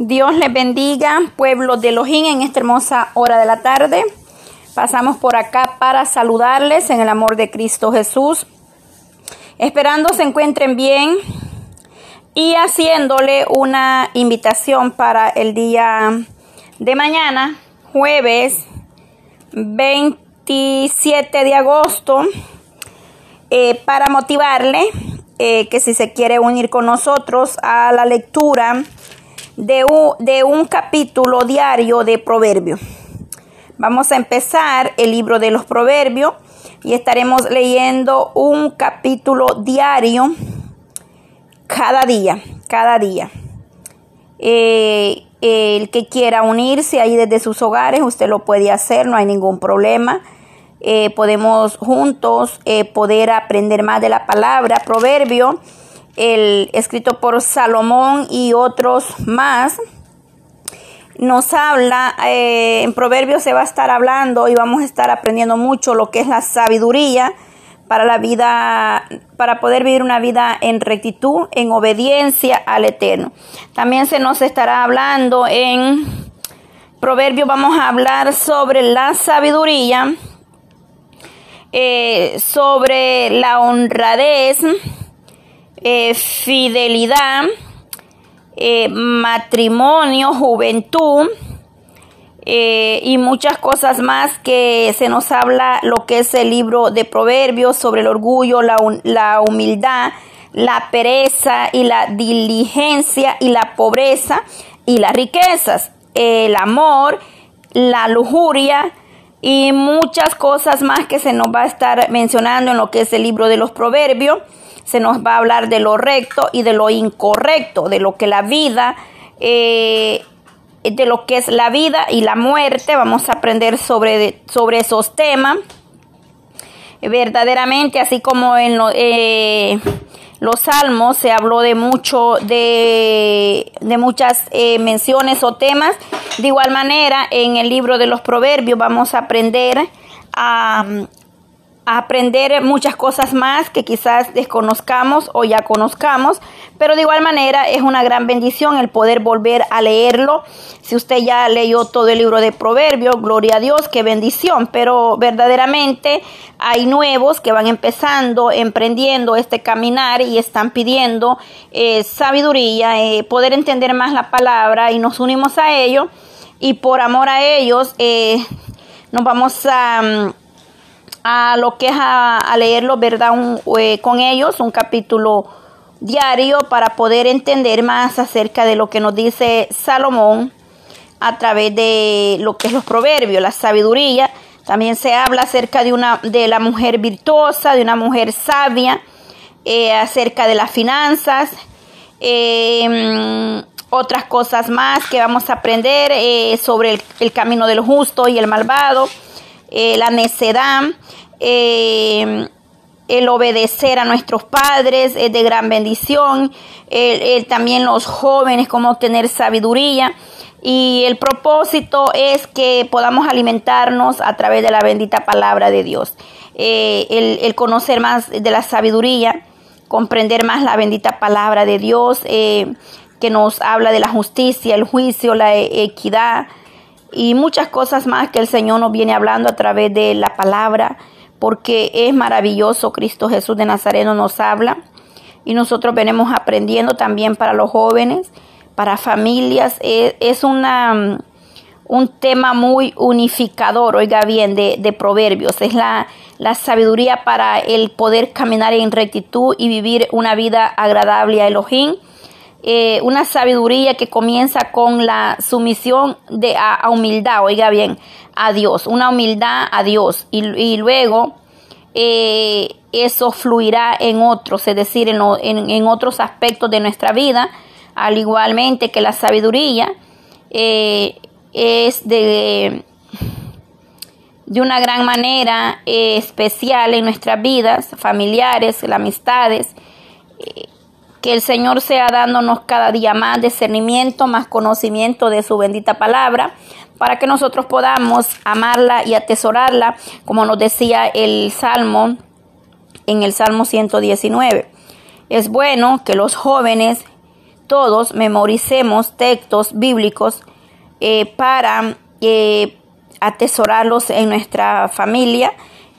Dios les bendiga, pueblo de Elohim, en esta hermosa hora de la tarde. Pasamos por acá para saludarles en el amor de Cristo Jesús, esperando se encuentren bien y haciéndole una invitación para el día de mañana, jueves 27 de agosto, eh, para motivarle eh, que si se quiere unir con nosotros a la lectura de un, de un capítulo diario de Proverbio. Vamos a empezar el libro de los Proverbios y estaremos leyendo un capítulo diario cada día, cada día. Eh, el que quiera unirse ahí desde sus hogares, usted lo puede hacer, no hay ningún problema. Eh, podemos juntos eh, poder aprender más de la palabra. Proverbio el escrito por Salomón y otros más, nos habla, eh, en Proverbios se va a estar hablando y vamos a estar aprendiendo mucho lo que es la sabiduría para la vida, para poder vivir una vida en rectitud, en obediencia al Eterno. También se nos estará hablando en Proverbios, vamos a hablar sobre la sabiduría, eh, sobre la honradez, eh, fidelidad, eh, matrimonio, juventud eh, y muchas cosas más que se nos habla lo que es el libro de Proverbios sobre el orgullo, la, la humildad, la pereza y la diligencia y la pobreza y las riquezas, el amor, la lujuria, y muchas cosas más que se nos va a estar mencionando en lo que es el libro de los proverbios se nos va a hablar de lo recto y de lo incorrecto, de lo que la vida, eh, de lo que es la vida y la muerte. Vamos a aprender sobre, sobre esos temas. Verdaderamente, así como en eh, los salmos se habló de mucho, de, de muchas eh, menciones o temas. De igual manera, en el libro de los proverbios vamos a aprender a, aprender muchas cosas más que quizás desconozcamos o ya conozcamos, pero de igual manera es una gran bendición el poder volver a leerlo. Si usted ya leyó todo el libro de Proverbios, gloria a Dios, qué bendición, pero verdaderamente hay nuevos que van empezando, emprendiendo este caminar y están pidiendo eh, sabiduría, eh, poder entender más la palabra y nos unimos a ello y por amor a ellos eh, nos vamos a... Mm, a lo que es a, leerlo, ¿verdad? Eh, con ellos, un capítulo diario para poder entender más acerca de lo que nos dice Salomón a través de lo que es los proverbios, la sabiduría. También se habla acerca de una de la mujer virtuosa, de una mujer sabia, eh, acerca de las finanzas, em, otras cosas más que vamos a aprender eh, sobre el, el, camino del justo y el malvado, la necedad, eh, el obedecer a nuestros padres es de gran bendición, también los jóvenes como obtener sabiduría. Y el propósito es que podamos alimentarnos a través de la bendita palabra de Dios, eh, el, conocer más de la sabiduría, comprender más la bendita palabra de Dios eh, que nos habla de la justicia, el juicio, la equidad y muchas cosas más que el Señor nos viene hablando a través de la palabra porque es maravilloso. Cristo Jesús de Nazareno nos habla y nosotros venimos aprendiendo también para los jóvenes, para familias. Es, una, un tema muy unificador, oiga bien, de, proverbios. Es la, la, sabiduría para el poder caminar en rectitud y vivir una vida agradable a Elohim. Eh, una sabiduría que comienza con la sumisión de, a humildad, oiga bien, a Dios, una humildad a Dios. Y, luego eh, eso fluirá en otros, es decir, en, en, otros aspectos de nuestra vida, al igualmente que la sabiduría eh, es de, de una gran manera especial en nuestras vidas familiares, las amistades, que el Señor sea dándonos cada día más discernimiento, más conocimiento de su bendita palabra, para que nosotros podamos amarla y atesorarla, como nos decía el Salmo en el Salmo 119. Es bueno que los jóvenes todos memoricemos textos bíblicos eh, para eh, atesorarlos en nuestra familia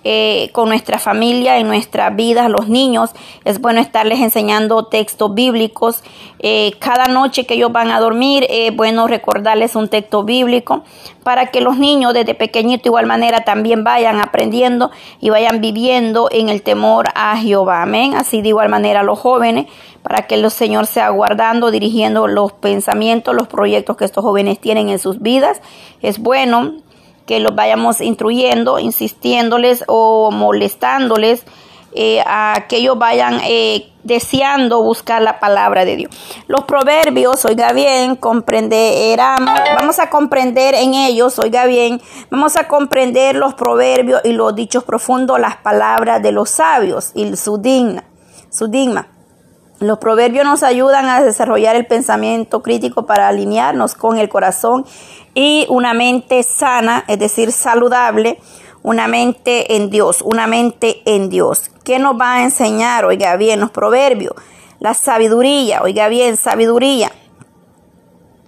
eh, con nuestra familia, en nuestra vida, los niños. Es bueno estarles enseñando textos bíblicos. Eh, cada noche que ellos van a dormir, es bueno recordarles un texto bíblico para que los niños desde pequeñito igual manera también vayan aprendiendo y vayan viviendo en el temor a Jehová. Amén. Así de igual manera los jóvenes, para que el Señor sea guardando, dirigiendo los pensamientos, los proyectos que estos jóvenes tienen en sus vidas. Es bueno que los vayamos instruyendo, insistiéndoles o molestándoles eh, a que ellos vayan eh, deseando buscar la palabra de Dios. Los proverbios, oiga bien, comprenderán, vamos a comprender en ellos, oiga bien, vamos a comprender los proverbios y los dichos profundos, las palabras de los sabios y su digna, su digma. Los proverbios nos ayudan a desarrollar el pensamiento crítico para alinearnos con el corazón y una mente sana, es decir, saludable, una mente en Dios, una mente en Dios. ¿Qué nos va a enseñar? Oiga bien, los proverbios, la sabiduría, oiga bien, sabiduría.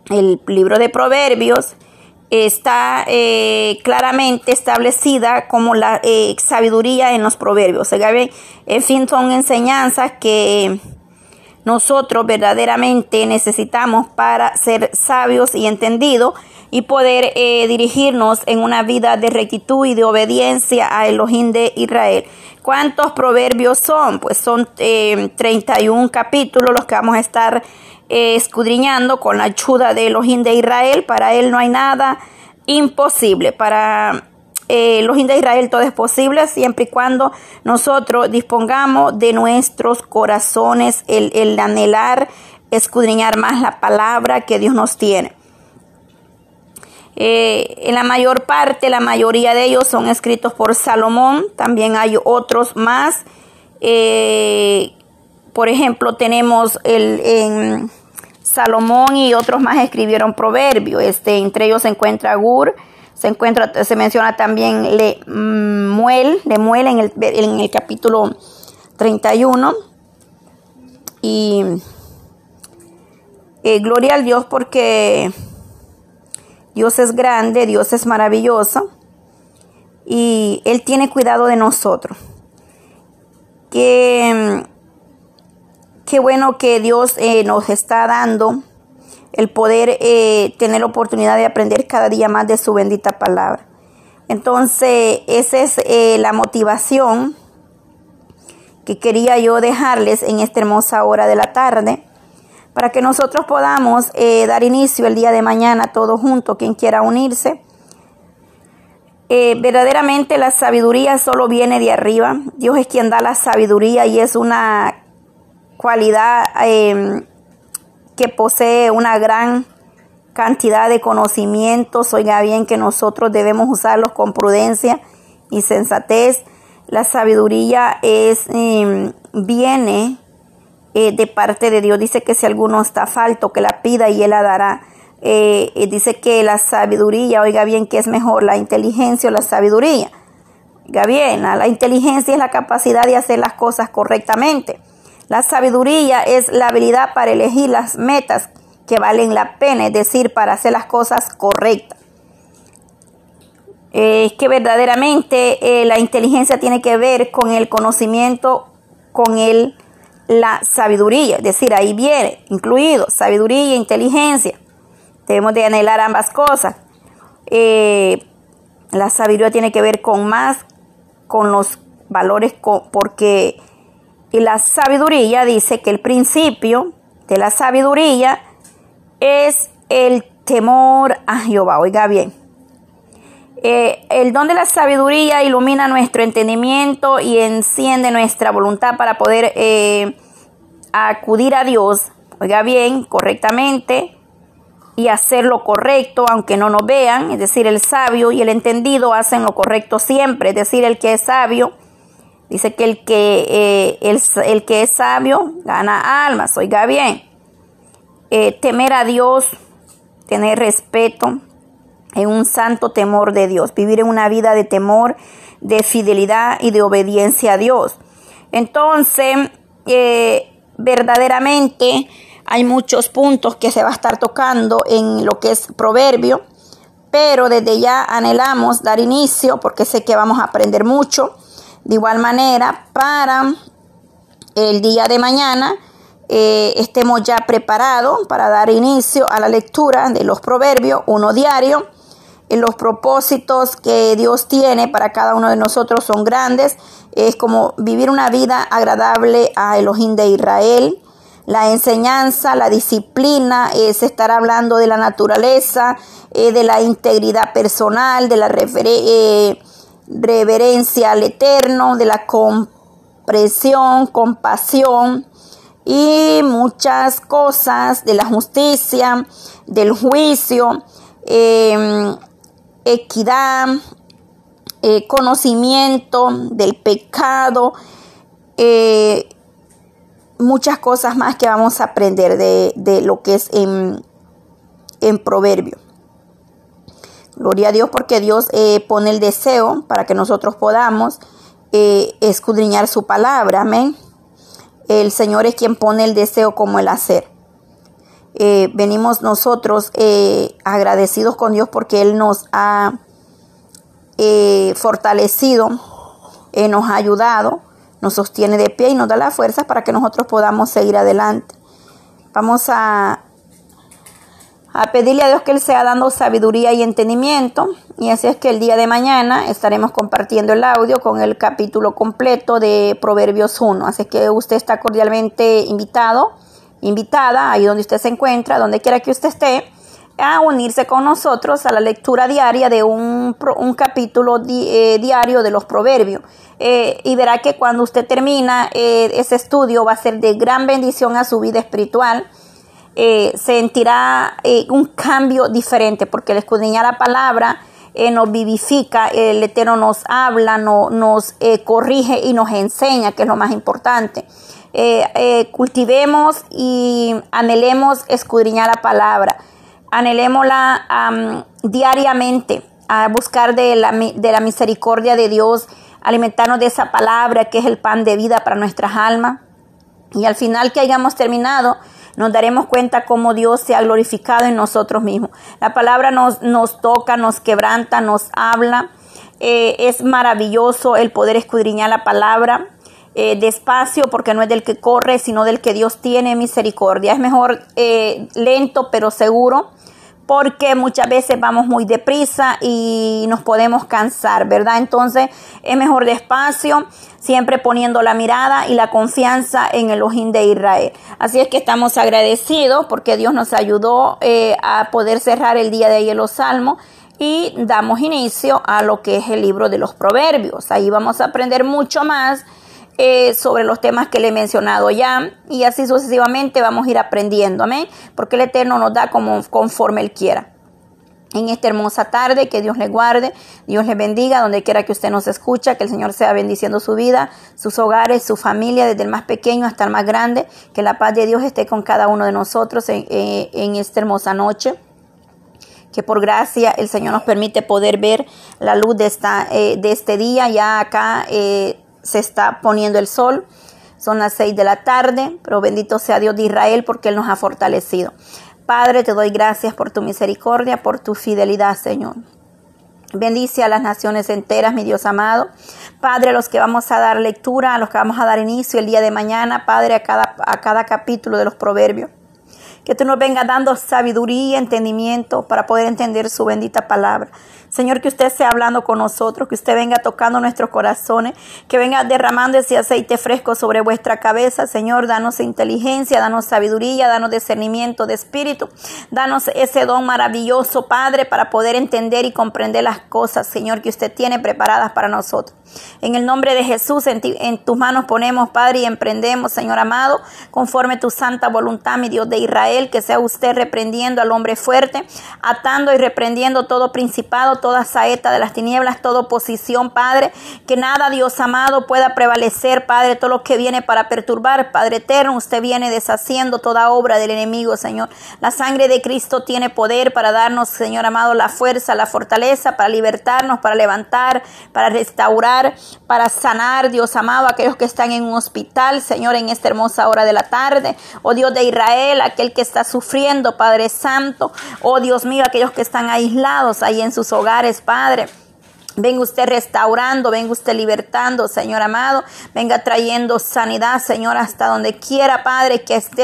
El libro de proverbios está eh, claramente establecida como la eh, sabiduría en los proverbios. Oiga bien, en fin, son enseñanzas que nosotros verdaderamente necesitamos para ser sabios y entendidos y poder eh, dirigirnos en una vida de rectitud y de obediencia a Elohim de Israel. ¿Cuántos proverbios son? Pues son 31 eh, capítulos los que vamos a estar eh, escudriñando con la ayuda de Elohim de Israel. Para él no hay nada imposible. Para eh, los de Israel todo es posible siempre y cuando nosotros dispongamos de nuestros corazones el, anhelar, escudriñar más la palabra que Dios nos tiene. Eh, en la mayor parte, la mayoría de ellos son escritos por Salomón, también hay otros más. Eh, por ejemplo, tenemos el, en Salomón y otros más escribieron proverbios. Este, entre ellos se encuentra Gur, se encuentra, se menciona también Lemuel, Lemuel en el, en el capítulo 31. Y eh, gloria al Dios porque Dios es grande, Dios es maravilloso y Él tiene cuidado de nosotros. Qué, qué bueno que Dios eh, nos está dando el poder eh, tener la oportunidad de aprender cada día más de su bendita palabra. Entonces, esa es eh, la motivación que quería yo dejarles en esta hermosa hora de la tarde, para que nosotros podamos eh, dar inicio el día de mañana todos juntos, quien quiera unirse. verdaderamente la sabiduría solo viene de arriba. Dios es quien da la sabiduría y es una cualidad em, posee una gran cantidad de conocimientos. Oiga bien que nosotros debemos usarlos con prudencia y sensatez. La sabiduría es, em, viene eh, de parte de Dios. Dice que si alguno está falto, que la pida y él la dará. Eh, dice que la sabiduría, oiga bien, que es mejor la inteligencia o la sabiduría. Oiga bien, la inteligencia es la capacidad de hacer las cosas correctamente. La sabiduría es la habilidad para elegir las metas que valen la pena, es decir, para hacer las cosas correctas. Es que verdaderamente eh, la inteligencia tiene que ver con el conocimiento, con el, la sabiduría, es decir, ahí viene incluido sabiduría e inteligencia. Debemos de anhelar ambas cosas. Eh, la sabiduría tiene que ver con más, con los valores, porque y la sabiduría dice que el principio de la sabiduría es el temor a Jehová. Oiga bien. Eh, el don de la sabiduría ilumina nuestro entendimiento y enciende nuestra voluntad para poder eh, acudir a Dios, oiga bien, correctamente y hacer lo correcto aunque no nos vean. Es decir, el sabio y el entendido hacen lo correcto siempre. Es decir, el que es sabio Dice que el que, eh, el, que es sabio gana almas. Oiga bien, eh, temer a Dios, tener respeto, en un santo temor de Dios, vivir en una vida de temor, de fidelidad y de obediencia a Dios. Entonces, eh, verdaderamente Hay muchos puntos que se va a estar tocando en lo que es proverbio, pero desde ya anhelamos dar inicio porque sé que vamos a aprender mucho. De igual manera, para el día de mañana eh, estemos ya preparados para dar inicio a la lectura de los proverbios, uno diario. los propósitos que Dios tiene para cada uno de nosotros son grandes. Es como vivir una vida agradable a Elohim de Israel. La enseñanza, la disciplina, es estar hablando de la naturaleza, eh, de la integridad personal, de la eh, reverencia al Eterno, de la comprensión, compasión, y muchas cosas de la justicia, del juicio, em, equidad, eh, conocimiento del pecado, eh, muchas cosas más que vamos a aprender de, lo que es en, en proverbio. Gloria a Dios porque Dios eh, pone el deseo para que nosotros podamos escudriñar su palabra. Amén. El Señor es quien pone el deseo como el hacer. Eh, venimos nosotros eh, agradecidos con Dios porque Él nos ha eh, fortalecido, nos ha ayudado, nos sostiene de pie y nos da la fuerza para que nosotros podamos seguir adelante. Vamos a a pedirle a Dios que Él sea dando sabiduría y entendimiento. Y así es que el día de mañana estaremos compartiendo el audio con el capítulo completo de Proverbios 1. Así que usted está cordialmente invitado, invitada, ahí donde usted se encuentra, donde quiera que usted esté, a unirse con nosotros a la lectura diaria de un, un capítulo eh, diario de los Proverbios. Eh, y verá que cuando usted termina eh, ese estudio va a ser de gran bendición a su vida espiritual eh, sentirá eh, un cambio diferente, porque el escudriñar la palabra eh, nos vivifica, el Eterno nos habla, no, nos corrige y nos enseña, que es lo más importante. cultivemos y anhelemos escudriñar la palabra, anhelémosla diariamente, a buscar de la, de la misericordia de Dios, alimentarnos de esa palabra que es el pan de vida para nuestras almas. Y al final que hayamos terminado, nos daremos cuenta cómo Dios se ha glorificado en nosotros mismos. La palabra nos, nos toca, nos quebranta, nos habla. Eh, es maravilloso el poder escudriñar la palabra. Eh, despacio porque no es del que corre, sino del que Dios tiene misericordia. Es mejor eh, lento pero seguro porque muchas veces vamos muy deprisa y nos podemos cansar, ¿verdad? Entonces es mejor despacio, siempre poniendo la mirada y la confianza en el ojín de Israel. Así es que estamos agradecidos porque Dios nos ayudó eh, a poder cerrar el día de ayer los salmos y damos inicio a lo que es el libro de los proverbios. Ahí vamos a aprender mucho más eh, sobre los temas que le he mencionado ya y así sucesivamente vamos a ir aprendiendo, amén, porque el Eterno nos da como conforme Él quiera. En esta hermosa tarde, que Dios le guarde, Dios le bendiga, donde quiera que usted nos escucha, que el Señor sea bendiciendo su vida, sus hogares, su familia, desde el más pequeño hasta el más grande, que la paz de Dios esté con cada uno de nosotros en, eh, esta hermosa noche que por gracia el Señor nos permite poder ver la luz de, esta, eh, de este día. Ya acá se está poniendo el sol. Son las seis de la tarde, pero bendito sea Dios de Israel porque Él nos ha fortalecido. Padre, te doy gracias por tu misericordia, por tu fidelidad, Señor. Bendice a las naciones enteras, mi Dios amado. Padre, a los que vamos a dar lectura, a los que vamos a dar inicio el día de mañana, Padre, a cada, a cada capítulo de los proverbios. Que tú nos vengas dando sabiduría y entendimiento para poder entender su bendita palabra. Señor, que usted sea hablando con nosotros, que usted venga tocando nuestros corazones, que venga derramando ese aceite fresco sobre vuestra cabeza. Señor, danos inteligencia, danos sabiduría, danos discernimiento de espíritu. Danos ese don maravilloso, Padre, para poder entender y comprender las cosas, Señor, que usted tiene preparadas para nosotros. En el nombre de Jesús, en, tus manos ponemos, Padre, y emprendemos, Señor amado, conforme tu santa voluntad, mi Dios de Israel que sea usted reprendiendo al hombre fuerte, atando y reprendiendo todo principado, toda saeta de las tinieblas, toda oposición, Padre, que nada, Dios amado, pueda prevalecer, Padre, todo lo que viene para perturbar, Padre eterno, usted viene deshaciendo toda obra del enemigo, Señor. La sangre de Cristo tiene poder para darnos, Señor amado, la fuerza, la fortaleza, para libertarnos, para levantar, para restaurar, para sanar, Dios amado, aquellos que están en un hospital, Señor, en esta hermosa hora de la tarde. Oh Dios de Israel, aquel que está sufriendo, Padre Santo. Oh Dios mío, aquellos que están aislados ahí en sus hogares, Padre. Venga usted restaurando, venga usted libertando, Señor amado. Venga trayendo sanidad, Señor, hasta donde quiera, Padre, que esté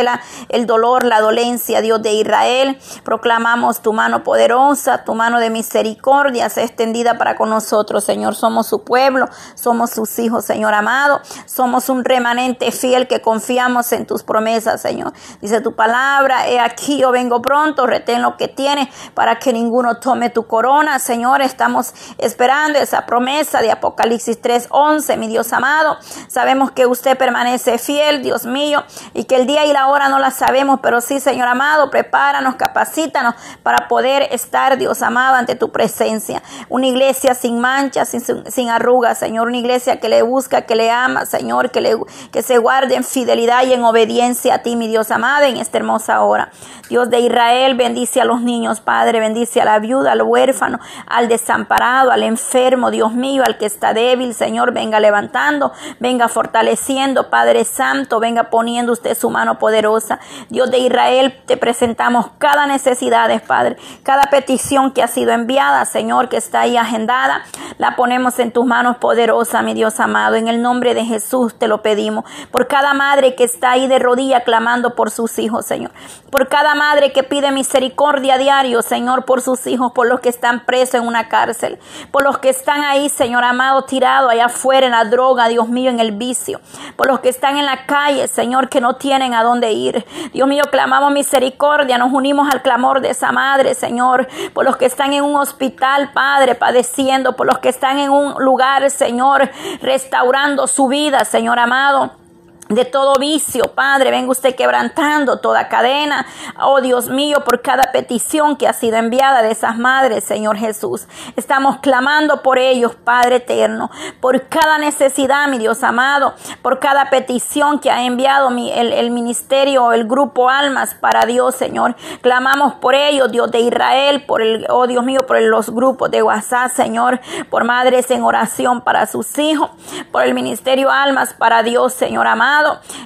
el dolor, la dolencia, Dios de Israel. Proclamamos tu mano poderosa, tu mano de misericordia sea extendida para con nosotros, Señor. Somos su pueblo, somos sus hijos, Señor amado. Somos un remanente fiel que confiamos en tus promesas, Señor. Dice tu palabra, he aquí yo vengo pronto, retén lo que tienes para que ninguno tome tu corona, Señor. Estamos esperando esa promesa de Apocalipsis 3:11, mi Dios amado. Sabemos que usted permanece fiel, Dios mío, y que el día y la hora no la sabemos, pero sí, Señor amado, prepáranos, capacítanos para poder estar, Dios amado, ante tu presencia. Una iglesia sin manchas, sin, sin arrugas, Señor, una iglesia que le busca, que le ama, Señor, que, le, que se guarde en fidelidad y en obediencia a ti, mi Dios amado, en esta hermosa hora. Dios de Israel, bendice a los niños, Padre, bendice a la viuda, al huérfano, al desamparado, al enfermo enfermo, Dios mío, al que está débil, Señor, venga levantando, venga fortaleciendo, Padre Santo, venga poniendo usted su mano poderosa. Dios de Israel, te presentamos cada necesidad, Padre, cada petición que ha sido enviada, Señor, que está ahí agendada, la ponemos en tus manos poderosas, mi Dios amado. En el nombre de Jesús te lo pedimos. Por cada madre que está ahí de rodilla clamando por sus hijos, Señor. Por cada madre que pide misericordia diario, Señor, por sus hijos, por los que están presos en una cárcel, por los que están ahí, Señor amado, tirados allá afuera en la droga, Dios mío, en el vicio. Por los que están en la calle, Señor, que no tienen a dónde ir. Dios mío, clamamos misericordia, nos unimos al clamor de esa madre, Señor. Por los que están en un hospital, Padre, padeciendo. Por los que están en un lugar, Señor, restaurando su vida, Señor amado de todo vicio, Padre, venga usted quebrantando toda cadena, oh Dios mío, por cada petición que ha sido enviada de esas madres, Señor Jesús. Estamos clamando por ellos, Padre eterno, por cada necesidad, mi Dios amado, por cada petición que ha enviado el, el ministerio, el grupo Almas para Dios, Señor. Clamamos por ellos, Dios de Israel, por el, oh Dios mío, por los grupos de WhatsApp, Señor, por madres en oración para sus hijos, por el ministerio Almas para Dios, Señor amado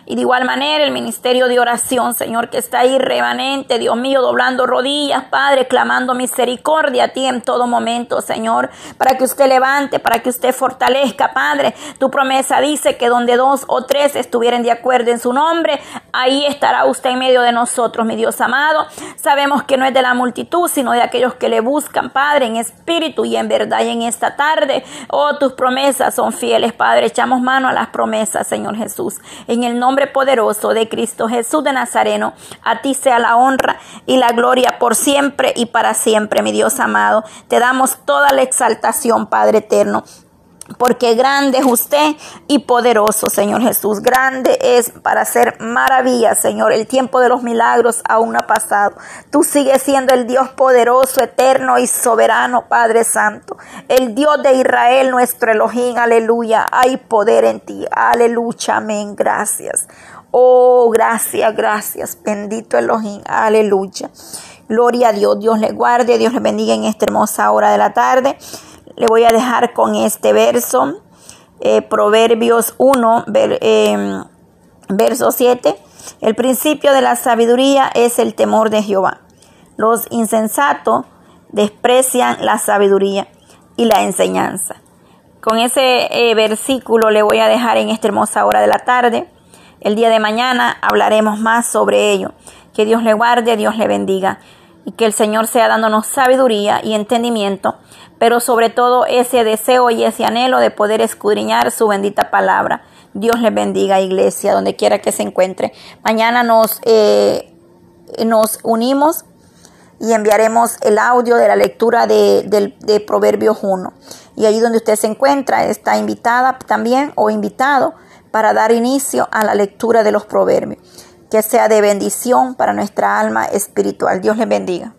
y de igual manera el ministerio de oración, Señor, que está ahí remanente, Dios mío, doblando rodillas, Padre, clamando misericordia a ti en todo momento, Señor, para que usted levante, para que usted fortalezca, Padre. Tu promesa dice que donde dos o tres estuvieran de acuerdo en su nombre, ahí estará usted en medio de nosotros, mi Dios amado. Sabemos que no es de la multitud, sino de aquellos que le buscan, Padre, en espíritu y en verdad y en esta tarde. Oh, tus promesas son fieles, Padre. Echamos mano a las promesas, Señor Jesús. En el nombre poderoso de Cristo Jesús de Nazareno, a ti sea la honra y la gloria por siempre y para siempre, mi Dios amado. Te damos toda la exaltación, Padre eterno porque grande es usted y poderoso, Señor Jesús. Grande es para hacer maravillas, Señor. El tiempo de los milagros aún ha pasado. Tú sigues siendo el Dios poderoso, eterno y soberano, Padre Santo. El Dios de Israel, nuestro Elohim, aleluya. Hay poder en ti, aleluya, amén, gracias. Oh, gracias, gracias. Bendito Elohim, aleluya. Gloria a Dios, Dios le guarde, Dios le bendiga en esta hermosa hora de la tarde. Le voy a dejar con este verso, eh, Proverbios 1, em, verso 7. El principio de la sabiduría es el temor de Jehová. Los insensatos desprecian la sabiduría y la enseñanza. Con ese eh, versículo le voy a dejar en esta hermosa hora de la tarde. El día de mañana hablaremos más sobre ello. Que Dios le guarde, Dios le bendiga y que el Señor sea dándonos sabiduría y entendimiento, pero sobre todo ese deseo y ese anhelo de poder escudriñar su bendita palabra. Dios le bendiga, iglesia, donde quiera que se encuentre. Mañana nos, eh, nos unimos y enviaremos el audio de la lectura de, de, de Proverbios 1. Y ahí donde usted se encuentra está invitada también o invitado para dar inicio a la lectura de los proverbios. Que sea de bendición para nuestra alma espiritual. Dios les bendiga.